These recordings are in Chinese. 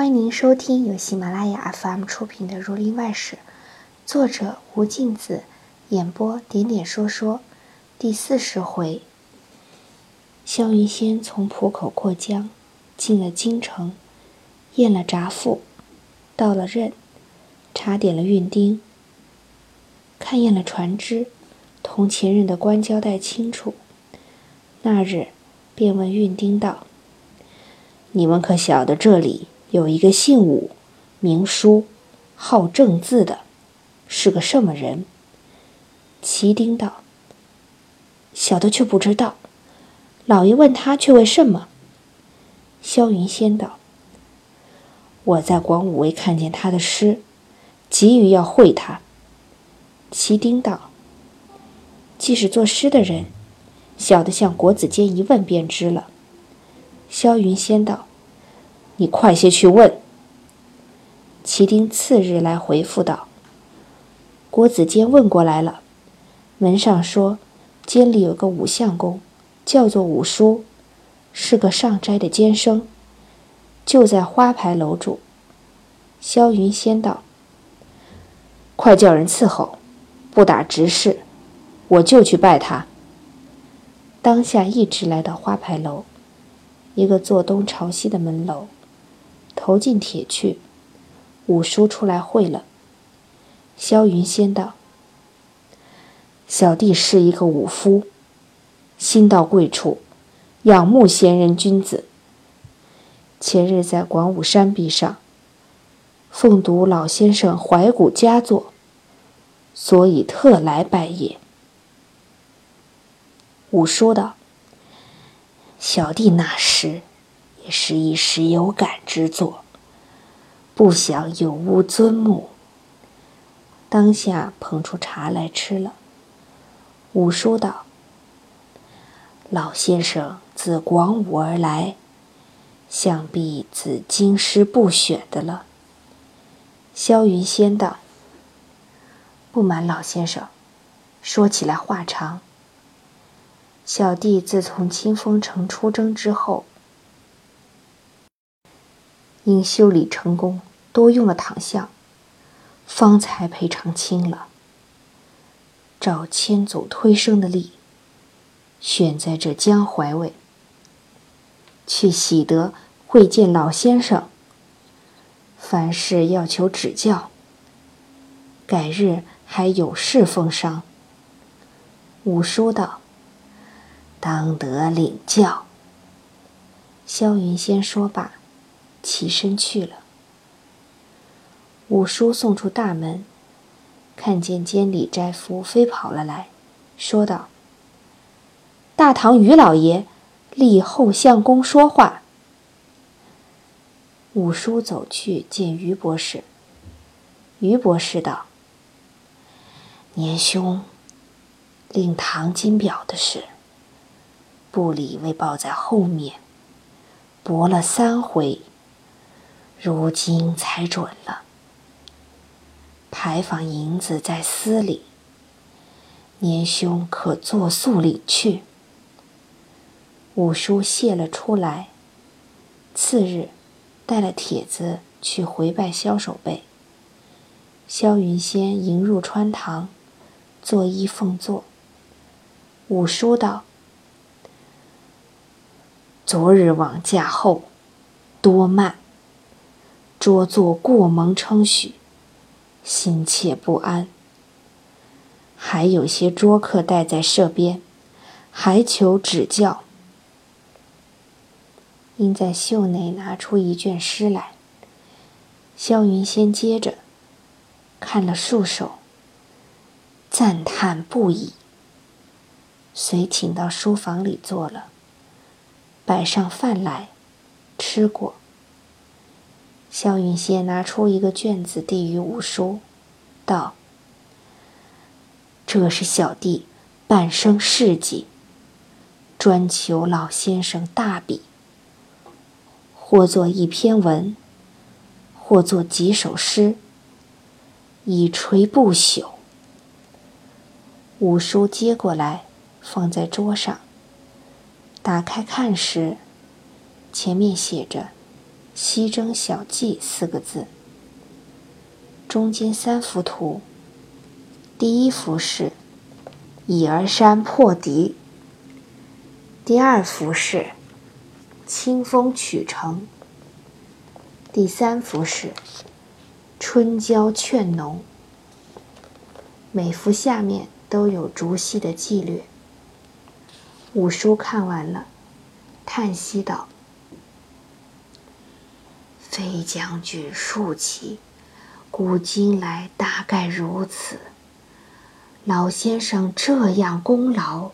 欢迎您收听由喜马拉雅 FM 出品的《儒林外史》，作者吴敬梓，演播点点说说，第四十回。萧云仙从浦口过江，进了京城，验了札赋，到了任，查点了运丁，看验了船只，同前任的官交代清楚。那日，便问运丁道：“你们可晓得这里？”有一个姓武、名书、好正字的，是个什么人？齐丁道：“小的却不知道。老爷问他，却为什么？”萧云仙道：“我在广武卫看见他的诗，急于要会他。”齐丁道：“既是作诗的人，小的向国子监一问便知了。”萧云仙道。你快些去问。齐丁次日来回复道：“国子监问过来了，门上说监里有个武相公，叫做武叔，是个上斋的监生，就在花牌楼住。”萧云仙道：“快叫人伺候，不打直事，我就去拜他。”当下一直来到花牌楼，一个坐东朝西的门楼。投进铁去，五叔出来会了。萧云仙道：“小弟是一个武夫，新到贵处，仰慕贤人君子。前日在广武山壁上，奉读老先生怀古佳作，所以特来拜谒。”五叔道：“小弟那时。”也是一时有感之作，不想有无尊目。当下捧出茶来吃了。五叔道：“老先生自广武而来，想必自京师不选的了。”萧云仙道：“不瞒老先生，说起来话长。小弟自从清风城出征之后。”因修理成功，多用了躺相，方才赔偿清了。照千祖推升的例，选在这江淮位，去喜得会见老先生。凡事要求指教，改日还有事奉上。五叔道：“当得领教。”萧云仙说罢。起身去了。五叔送出大门，看见监理斋夫飞跑了来，说道：“大唐于老爷，立后相公说话。”五叔走去见于博士。于博士道：“年兄，令唐金表的事，部里未报在后面，驳了三回。”如今才准了，牌坊银子在司里，年兄可作速里去。五叔谢了出来，次日带了帖子去回拜萧守备。萧云仙迎入穿堂，作揖奉坐。五叔道：“昨日往驾后，多慢。”拙作过蒙称许，心切不安。还有些桌客待在舍边，还求指教。因在袖内拿出一卷诗来，萧云仙接着看了数首，赞叹不已。遂请到书房里坐了，摆上饭来，吃过。萧云仙拿出一个卷子递于五叔，道：“这是小弟半生事迹，专求老先生大笔，或作一篇文，或作几首诗，以垂不朽。”五叔接过来，放在桌上，打开看时，前面写着。西征小记”四个字。中间三幅图，第一幅是蚁儿山破敌，第二幅是清风曲城，第三幅是春郊劝农。每幅下面都有竹溪的记略。五叔看完了，叹息道：“飞将军竖起。”古今来大概如此。老先生这样功劳，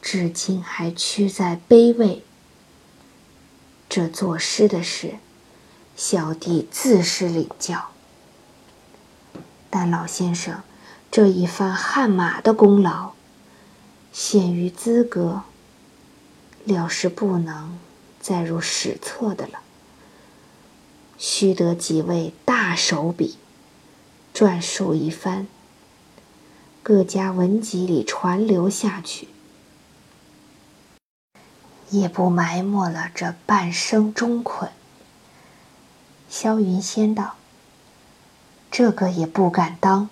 至今还屈在卑位。这作诗的事，小弟自是领教。但老先生这一番汗马的功劳，限于资格，料是不能载入史册的了。须得几位大手笔，撰述一番，各家文集里传流下去，也不埋没了这半生中困。萧云仙道：“这个也不敢当，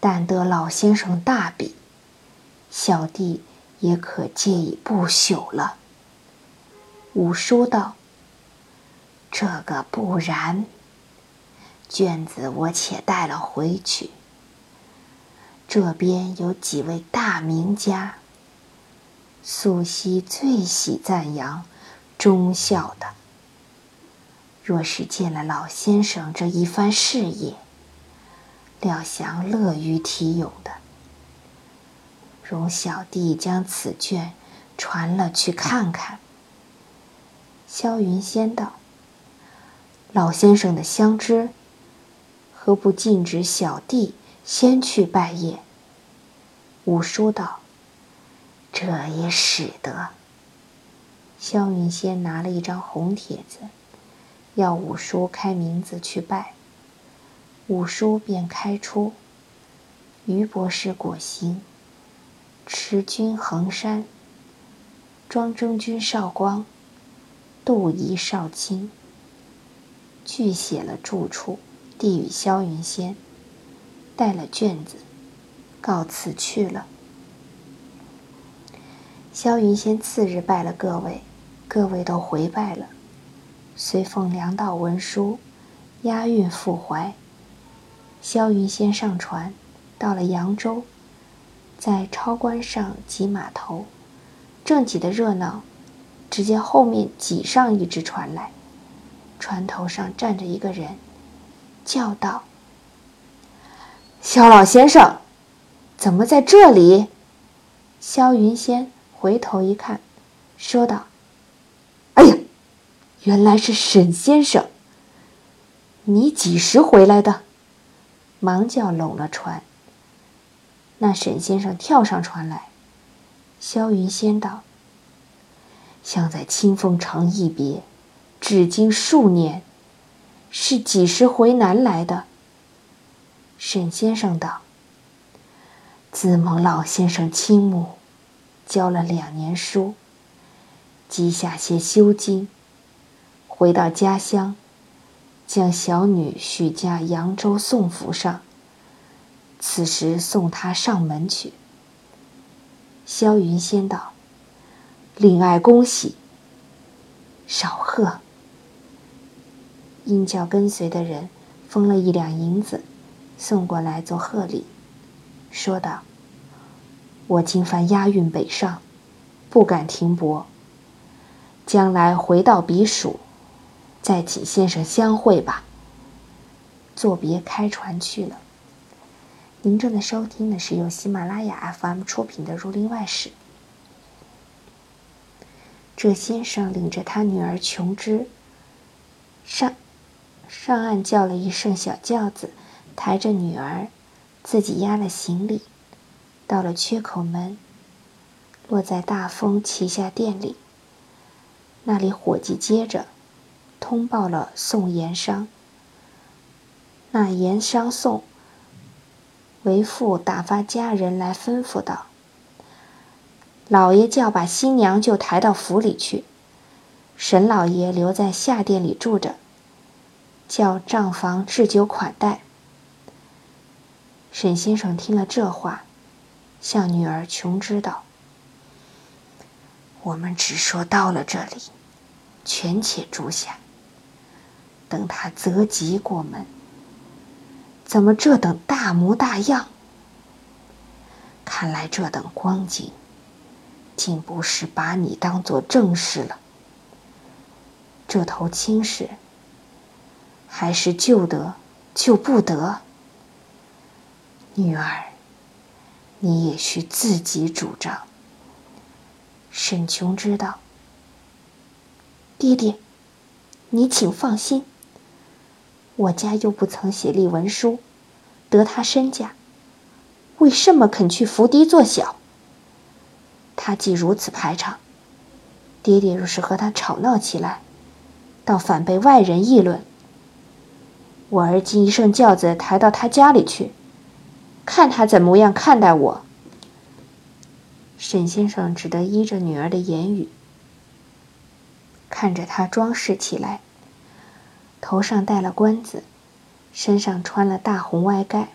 但得老先生大笔，小弟也可借以不朽了。”五叔道。这个不然。卷子我且带了回去。这边有几位大名家，素汐最喜赞扬忠孝的。若是见了老先生这一番事业，料想乐于题咏的。容小弟将此卷传了去看看。萧云仙道。老先生的相知，何不禁止小弟先去拜谒？五叔道：“这也使得。”萧云仙拿了一张红帖子，要五叔开名字去拜。五叔便开出：“于博士果行，持君衡山，庄征君少光，杜仪少卿。”具写了住处，递与萧云仙，带了卷子，告辞去了。萧云仙次日拜了各位，各位都回拜了，随奉粮道文书，押运赴怀。萧云仙上船，到了扬州，在超关上挤码头，正挤得热闹，只见后面挤上一只船来。船头上站着一个人，叫道：“萧老先生，怎么在这里？”萧云仙回头一看，说道：“哎呀，原来是沈先生。你几时回来的？”忙叫拢了船。那沈先生跳上船来，萧云仙道：“想在清风城一别。”至今数年，是几时回南来的？沈先生道：“自蒙老先生倾慕，教了两年书，积下些修经，回到家乡，将小女许嫁扬州宋府上。此时送她上门去。”萧云仙道：“令爱恭喜，少贺。”应叫跟随的人封了一两银子，送过来做贺礼，说道：“我今番押运北上，不敢停泊。将来回到彼蜀，再请先生相会吧。”作别开船去了。您正在收听的是由喜马拉雅 FM 出品的《儒林外史》。这先生领着他女儿琼枝上。上岸叫了一声小轿子，抬着女儿，自己押了行李，到了缺口门，落在大风旗下店里。那里伙计接着通报了宋盐商。那盐商宋为父打发家人来吩咐道：“老爷叫把新娘就抬到府里去，沈老爷留在下店里住着，叫账房置酒款待。沈先生听了这话，向女儿琼知道：“我们只说到了这里，权且住下，等他择吉过门。怎么这等大模大样？看来这等光景，竟不是把你当做正事了。这头亲事，还是救得救不得？”女儿，你也需自己主张。沈琼知道，爹爹，你请放心。我家又不曾写立文书，得他身价，为什么肯去伏低做小？他既如此排场，爹爹若是和他吵闹起来，倒反被外人议论。我儿今一声轿子抬到他家里去。看他怎么样看待我。沈先生只得依着女儿的言语，看着他装饰起来，头上戴了冠子，身上穿了大红外盖，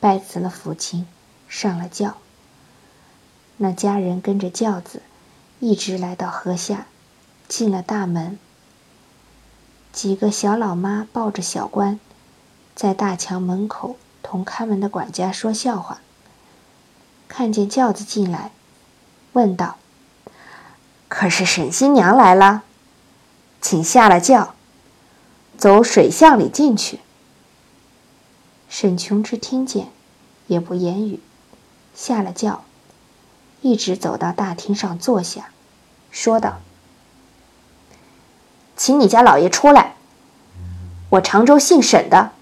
拜辞了父亲，上了轿。那家人跟着轿子，一直来到河下，进了大门。几个小老妈抱着小官，在大墙门口。同看门的管家说笑话。看见轿子进来，问道：“可是沈新娘来了，请下了轿，走水巷里进去。”沈琼之听见，也不言语，下了轿，一直走到大厅上坐下，说道：“请你家老爷出来，我常州姓沈的。”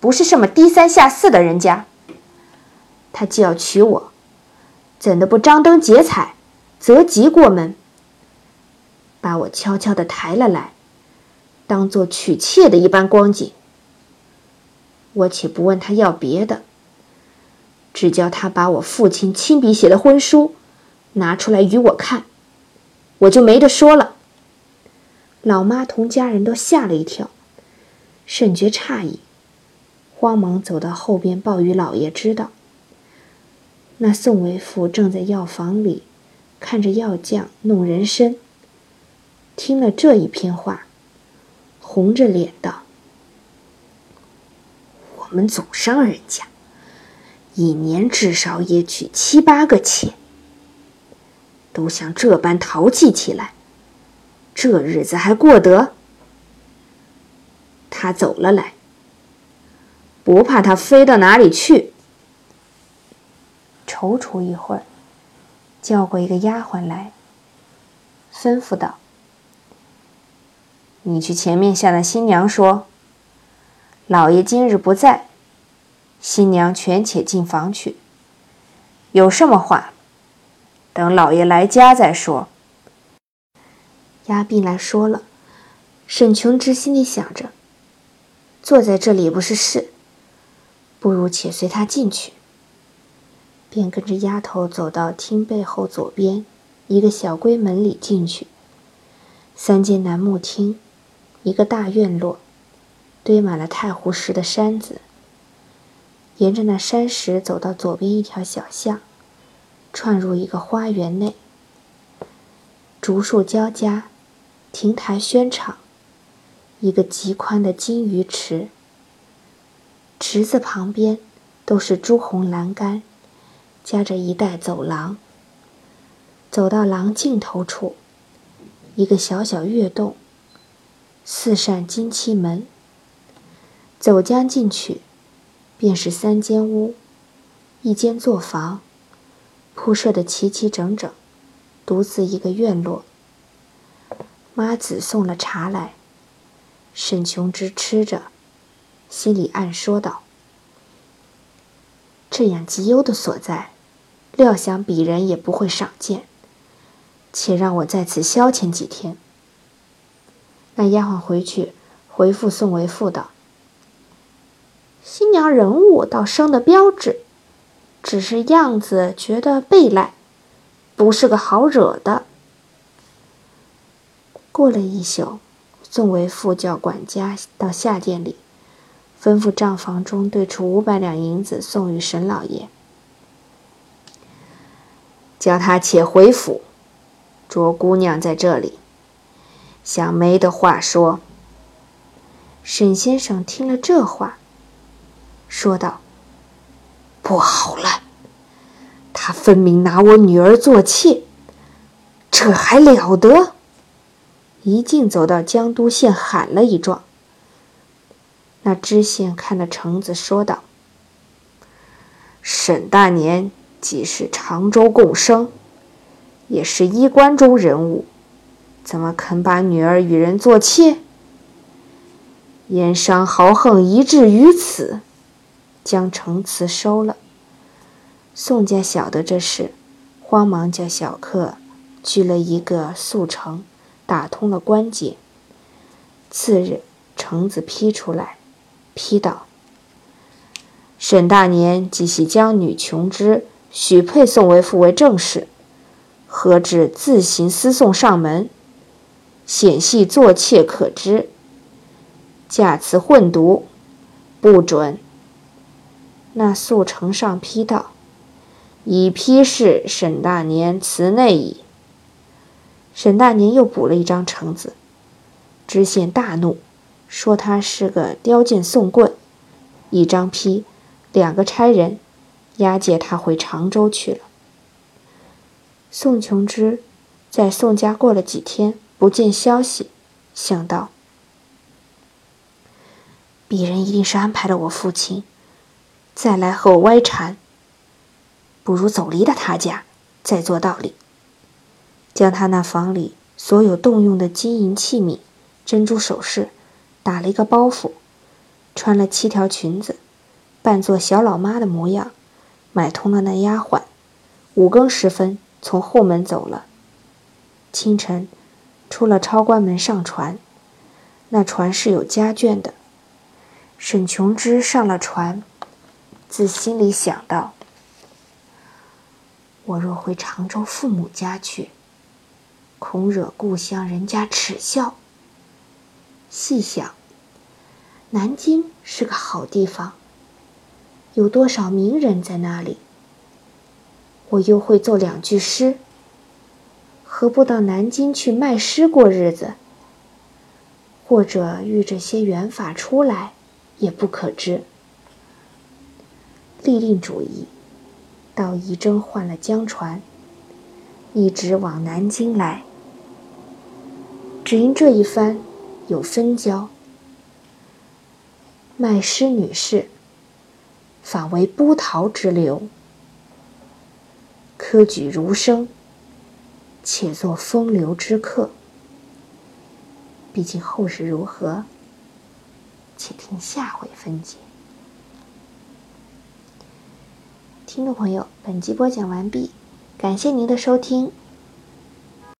不是什么低三下四的人家，他既要娶我，怎的不张灯结彩，择吉过门，把我悄悄的抬了来，当做娶妾的一般光景。我且不问他要别的，只叫他把我父亲亲笔写的婚书拿出来与我看，我就没得说了。老妈同家人都吓了一跳，甚觉诧异。慌忙走到后边报与老爷知道。那宋为父正在药房里，看着药匠弄人参。听了这一篇话，红着脸道：“我们祖上人家，一年至少也娶七八个妾，都像这般淘气起来，这日子还过得？他走了来。”不怕他飞到哪里去？踌躇一会儿，叫过一个丫鬟来，吩咐道：“你去前面向那新娘说，老爷今日不在，新娘权且进房去。有什么话，等老爷来家再说。”丫鬓来说了，沈琼之心里想着，坐在这里不是事。不如且随他进去，便跟着丫头走到厅背后左边一个小闺门里进去。三间楠木厅，一个大院落，堆满了太湖石的山子。沿着那山石走到左边一条小巷，串入一个花园内。竹树交加，亭台轩敞，一个极宽的金鱼池。池子旁边都是朱红栏杆，夹着一带走廊。走到廊尽头处，一个小小月洞，四扇金漆门。走将进去，便是三间屋，一间作房，铺设的齐齐整整，独自一个院落。妈子送了茶来，沈琼之吃着。心里暗说道：“这样极优的所在，料想鄙人也不会赏见。且让我在此消遣几天。”那丫鬟回去回复宋为父道：“新娘人物倒生得标致，只是样子觉得背赖，不是个好惹的。过了一宿，宋为父叫管家到下殿里，吩咐账房中兑出五百两银子送与沈老爷，叫他且回府。卓姑娘在这里，想没的话说。沈先生听了这话，说道：“不好了，他分明拿我女儿做妾，这还了得！”一径走到江都县，喊了一状。那知县看了橙子，说道：“沈大年既是常州贡生，也是衣冠中人物，怎么肯把女儿与人做妾？”燕商豪横以至于此，将城词收了。宋家晓得这事，慌忙叫小客锯了一个速成，打通了关节。次日，橙子批出来，批道：“沈大年即系将女琼之许配宋为父为正室，何至自行私送上门？显系做妾可知。”假词混读，不准。那速呈上批道：“已批示沈大年辞内矣。”沈大年又补了一张呈子，知县大怒，说他是个雕剑送棍。一张批，两个差人押解他回常州去了。宋琼之在宋家过了几天，不见消息，想到。鄙人一定是安排了我父亲，再来和我歪缠。不如走离了他家，再做道理。将他那房里所有动用的金银器皿、珍珠首饰，打了一个包袱，穿了七条裙子，扮作小老妈的模样，买通了那丫鬟。五更时分，从后门走了。清晨，出了超关门上船，那船是有家眷的。沈琼之上了船，自心里想到：“我若回常州父母家去，恐惹故乡人家耻笑。细想，南京是个好地方，有多少名人在那里？我又会作两句诗，何不到南京去卖诗过日子？或者遇着些缘法出来？”也不可知。立定主意，到仪征换了江船，一直往南京来。只因这一番有分交，卖诗女士，反为波涛之流，科举如生，且作风流之客。毕竟后事如何？且听下回分解。听众朋友，本集播讲完毕，感谢您的收听。